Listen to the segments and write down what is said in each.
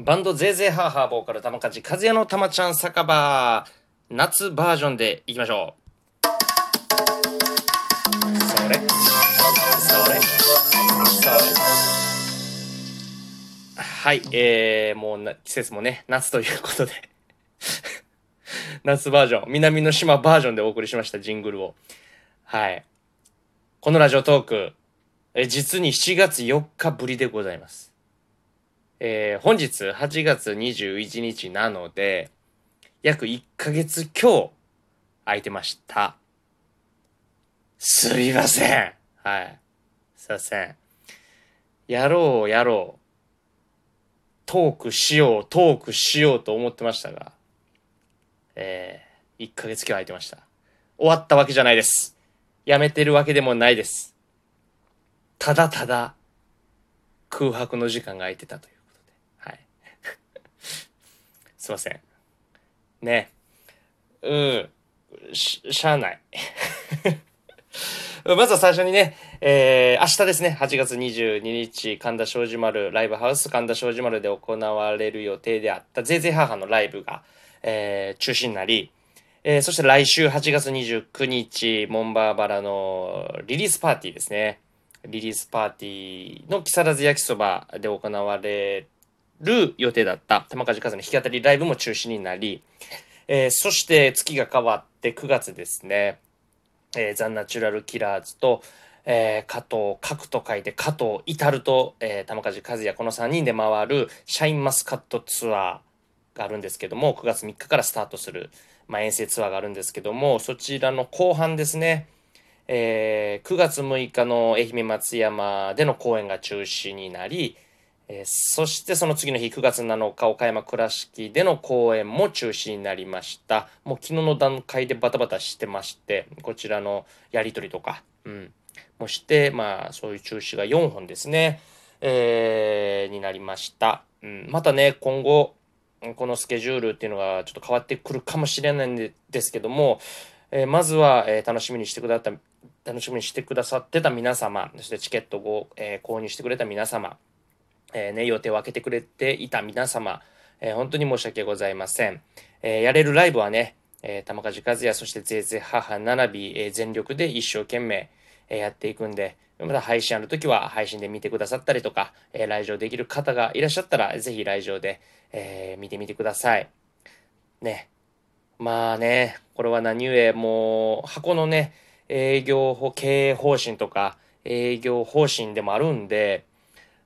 バンドゼーゼーハーハーボーカル玉梶和也の玉ちゃん酒場夏バージョンでいきましょう。それ。それ。それ。はいえー、もうな季節もね夏ということで。夏バージョン。南の島バージョンでお送りしましたジングルを。はい。このラジオトークえ実に7月4日ぶりでございます。えー、本日8月21日なので、約1ヶ月今日空いてました。すいません。はい。すいません。やろうやろう。トークしよう、トークしようと思ってましたが、えー、1ヶ月今日空いてました。終わったわけじゃないです。やめてるわけでもないです。ただただ空白の時間が空いてたという。すいません。ね。うん。し、しゃあない。まずは最初にね、えー、明日ですね、8月22日、神田正治丸、ライブハウス神田正治丸で行われる予定であった、ぜいぜい母のライブが、えー、中止になり、えー、そして来週8月29日、モンバーバラのリリースパーティーですね。リリースパーティーの木更津焼きそばで行われる予定だった。玉梶和の弾き語りライブも中止になり、えー、そして月が変わって9月ですね、えー、ザ・ナチュラル・キラーズと、えー、加藤角と書いて加藤至ると、えー、玉梶和也この3人で回るシャインマスカットツアーがあるんですけども9月3日からスタートする、まあ、遠征ツアーがあるんですけどもそちらの後半ですね。えー、9月6日の愛媛松山での公演が中止になり、えー、そしてその次の日9月7日岡山倉敷での公演も中止になりました。もう昨日の段階でバタバタしてましてこちらのやり取りとか、うん、もしてまあそういう中止が4本ですね、えー、になりました、うん、またね今後このスケジュールっていうのがちょっと変わってくるかもしれないんですけども、えー、まずは、えー、楽しみにしてくださった楽しみにしてくださってた皆様そしてチケットを、え、購入してくれた皆様えー、ね、予定を空けてくれていた皆様、えー、本当に申し訳ございません。えー、やれるライブはね、えー、玉梶和也、そしてぜいぜい母並び、えー、全力で一生懸命、えー、やっていくんで、また配信あるときは配信で見てくださったりとか、えー、来場できる方がいらっしゃったら、ぜひ来場で、えー、見てみてください。ね。まあね、これは何故、もう、箱のね、営業法、経営方針とか、営業方針でもあるんで、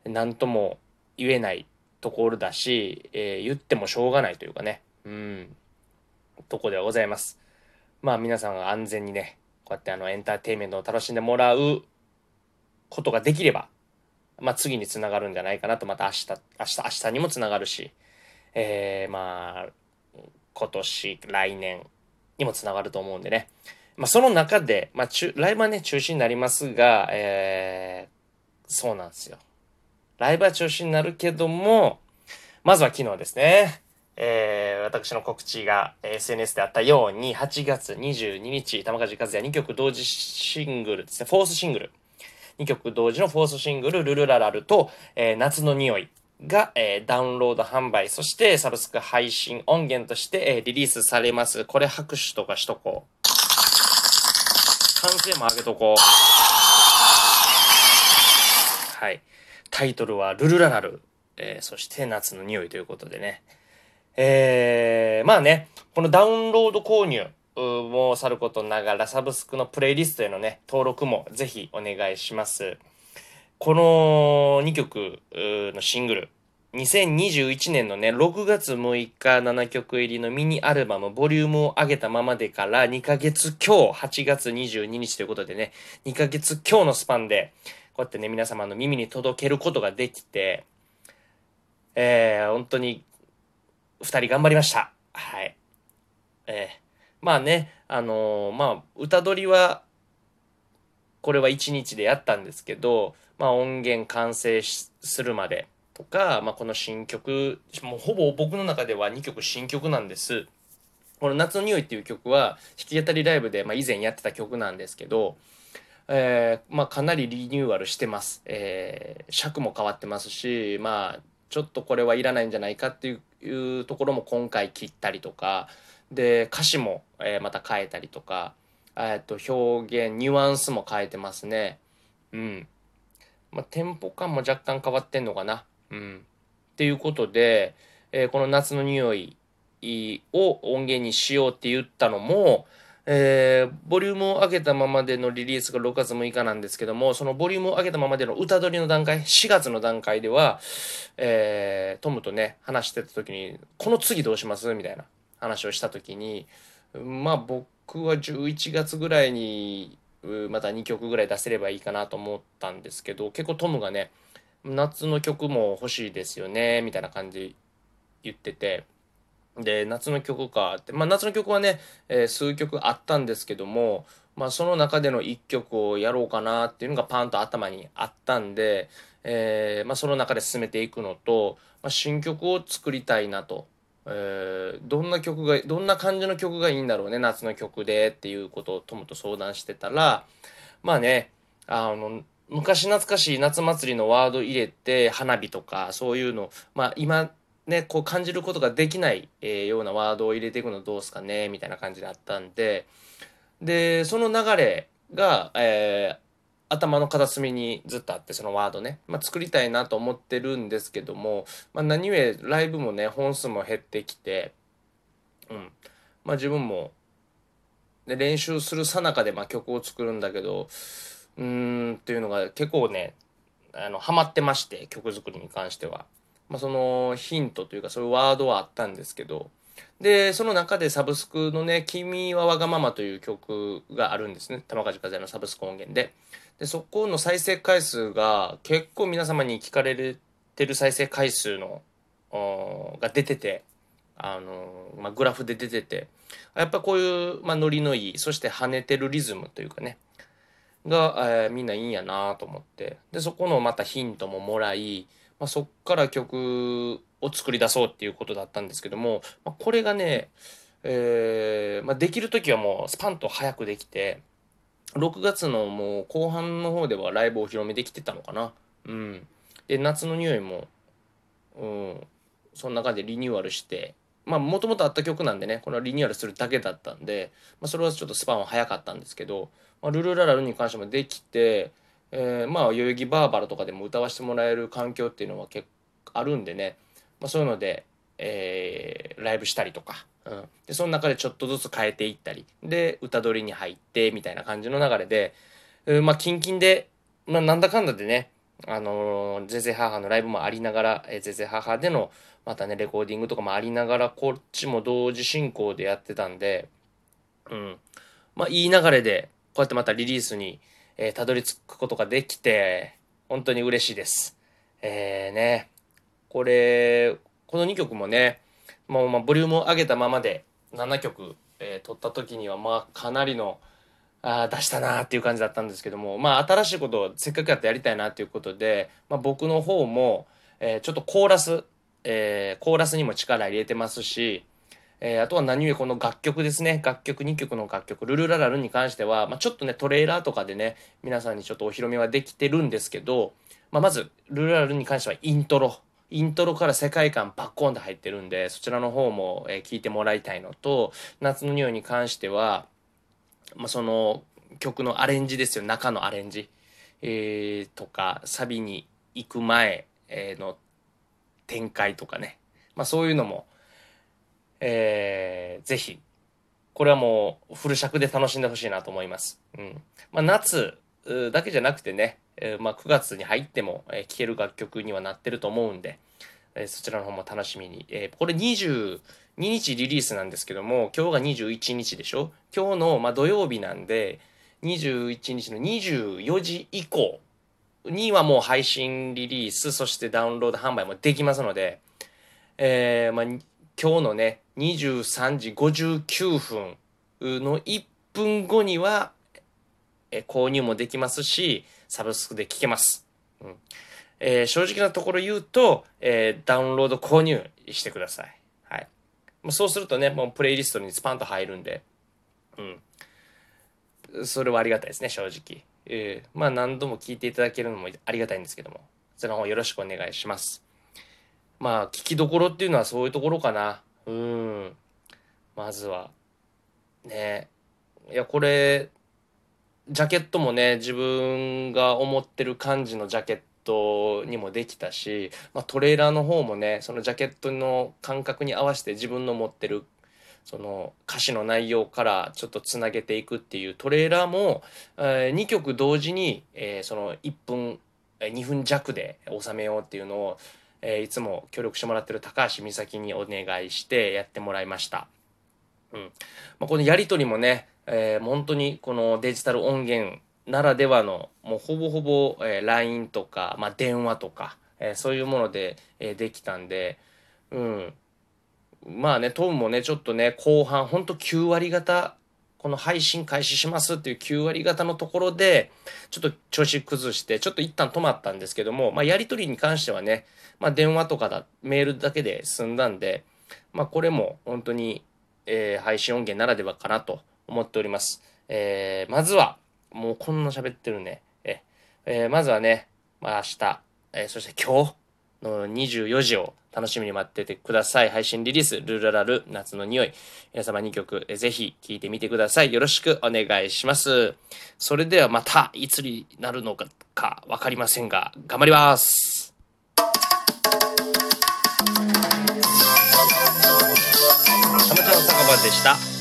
何とも言えないところだし、えー、言ってもしょうがないというかね、うん、とこではございます。まあ皆さんが安全にね、こうやってあのエンターテインメントを楽しんでもらうことができれば、まあ次につながるんじゃないかなと、また明日、明日、明日にもつながるし、えー、まあ、今年、来年にもつながると思うんでね。まあその中で、まあ、ライブはね、中止になりますが、えー、そうなんですよ。ライブは中止になるけども、まずは昨日ですね。えー、私の告知が SNS であったように、8月22日、玉梶和也2曲同時シングルですね、フォースシングル。2曲同時のフォースシングル、ルルララルと、えー、夏の匂いが、えー、ダウンロード販売、そしてサブスク配信音源として、えー、リリースされます。これ拍手とかしとこう。歓声も上げとこう。はい。タイトルはルルララル、えー、そして夏の匂いということでね。えー、まあね、このダウンロード購入もさることながら、サブスクのプレイリストへのね、登録もぜひお願いします。この2曲のシングル、2021年のね、6月6日7曲入りのミニアルバム、ボリュームを上げたままでから2ヶ月今日、8月22日ということでね、2ヶ月今日のスパンで、こうやってね、皆様の耳に届けることができて、えー、本当に、二人頑張りました。はい。えー、まあね、あのー、まあ、歌取りは、これは一日でやったんですけど、まあ音源完成するまでとか、まあこの新曲、もうほぼ僕の中では2曲新曲なんです。この夏の匂いっていう曲は弾き語りライブで、まあ、以前やってた曲なんですけど、えー、まあ、かなりリニューアルしてます。えー、尺も変わってますし、まあ、ちょっとこれはいらないんじゃないかっていうところも今回切ったりとかで歌詞も、えまた変えたりとか、えっと表現ニュアンスも変えてますね。うん。まあ、テンポ感も若干変わってんのかな。うん。っていうことで、えー、この夏の匂いを音源にしようって言ったのも、えー、ボリュームを上げたままでのリリースが6月6日なんですけども、そのボリュームを上げたままでの歌取りの段階、4月の段階では、えー、トムとね、話してた時に、この次どうします？みたいな話をした時に、まあ僕は11月ぐらいに、また2曲ぐらい出せればいいかなと思ったんですけど、結構トムがね、夏の曲も欲しいですよね、みたいな感じ言ってて、で、夏の曲かって、まあ夏の曲はね、えー、数曲あったんですけども、まあその中での1曲をやろうかなっていうのがパンと頭にあったんで、えー、まあその中で進めていくのと、まあ、新曲を作りたいなと。えー、どんな曲が、どんな感じの曲がいいんだろうね、夏の曲でっていうことを友と相談してたら、まあね、あの、昔懐かしい夏祭りのワード入れて、花火とか、そういうの、まあ今ね、こう感じることができない、えー、ようなワードを入れていくのどうすかねみたいな感じであったんで、で、その流れが、えー、頭の片隅にずっとあって、そのワードね、まあ、作りたいなと思ってるんですけども、まあ、何故ライブもね、本数も減ってきて、うん。まあ、自分も、で練習するさなかで、まあ、曲を作るんだけど、うーん、っていうのが結構ね、あの、ハマってまして、曲作りに関しては。まあ、そのヒントというかそういうワードはあったんですけどでその中でサブスクのね「君はわがまま」という曲があるんですね。玉梶和也のサブスク音源で。でそこの再生回数が結構皆様に聞かれてる再生回数のが出ててあの、まあ、グラフで出ててやっぱこういう、まあ、ノリのいいそして跳ねてるリズムというかねが、えー、みんないいんやなと思って。でそこのまたヒントももらいまあ、そっから曲を作り出そうっていうことだったんですけども、まあ、これがね、えーまあ、できる時はもうスパンと早くできて6月のもう後半の方ではライブをお披露目できてたのかな。うん。で夏の匂いもうん。その中でリニューアルしてまあもともとあった曲なんでねこのリニューアルするだけだったんで、まあ、それはちょっとスパンは早かったんですけど、まあ、ルルララルに関してもできてえー、まあ代々木バーバラとかでも歌わせてもらえる環境っていうのは結構あるんでね、まあ、そういうので、えー、ライブしたりとか、うん、でその中でちょっとずつ変えていったり。で歌取りに入ってみたいな感じの流れで、うん、まあキンキンで、まあ、なんだかんだでねあのー、ゼゼハーハのライブもありながら、えー、ゼゼハーハでのまたねレコーディングとかもありながらこっちも同時進行でやってたんで。うん。まあいい流れでこうやってまたリリースにえー、たどり着くことができて、本当に嬉しいです。えー、ね、これ、この2曲もね、もう、ま、ボリュームを上げたままで7曲、えー、撮った時には、まあ、かなりの、あ出したなっていう感じだったんですけども、まあ、新しいことをせっかくやってやりたいなっていうことで、まあ、僕の方も、えー、ちょっとコーラス、えー、コーラスにも力入れてますし、えー、あとは何故この楽曲ですね。楽曲、2曲の楽曲、ルルララルに関しては、まあ、ちょっとね、トレーラーとかでね、皆さんにちょっとお披露目はできてるんですけど、まあ、まず、ルルララルに関してはイントロ。イントロから世界観バッコンで入ってるんで、そちらの方も、え、聞いてもらいたいのと、夏の匂いに関しては、まあ、その曲のアレンジですよ、中のアレンジ。えー、とか、サビに行く前、え、の展開とかね。まあ、そういうのも、えー、ぜひ、これはもうフル尺で楽しんでほしいなと思います。うん。まあ、夏だけじゃなくてね、えー、まあ、9月に入っても、えー、聴ける楽曲にはなってると思うんで、えー、そちらの方も楽しみに。えー、これ22日リリースなんですけども、今日が21日でしょ？今日の、まあ、土曜日なんで、21日の24時以降にはもう配信リリース、そしてダウンロード販売もできますので、えー、まあ、今日のね、23時59分の1分後には、え購入もできますし、サブスクで聞けます。うんえー、正直なところ言うと、えー、ダウンロード購入してください。はい。そうするとね、もうプレイリストにスパンと入るんで、うん。それはありがたいですね、正直。えー、まあ何度も聞いていただけるのもありがたいんですけども、その方よろしくお願いします。まあ、聞きどころっていうのはそういうところかな。うん。まずは。ねいや、これ、ジャケットもね、自分が思ってる感じのジャケットにもできたし、まあ、トレーラーの方もね、そのジャケットの感覚に合わせて自分の持ってるその歌詞の内容からちょっとつなげていくっていうトレーラーも、えー、2曲同時に、えー、その1分2分弱で収めようっていうのを、えー、いつも協力してもらってる高橋美咲にお願いしてやってもらいました。うんまあ、このやり取りもね、えー、本当にこのデジタル音源ならではのもうほぼほぼ、えー、LINE とか、まあ、電話とか、えー、そういうもので、えー、できたんで、うん、まあね、トムもね、ちょっとね、後半、ほんと9割方、この配信開始しますっていう9割方のところで、ちょっと調子崩して、ちょっと一旦止まったんですけども、まあ、やりとりに関してはね、まあ、電話とかだ、メールだけで済んだんで、まあ、これも本当に、えー、配信音源ならではかなと思っております。えー、まずは、もうこんな喋ってるね。え、えー、まずはね、まあ、明日、えー、そして今日の24時を楽しみに待っててください。配信リリース、ルーララル、夏の匂い。皆様2曲、ぜひ聴いてみてください。よろしくお願いします。それではまた、いつになるのかわかりませんが、頑張ります。たまちゃん酒場でした。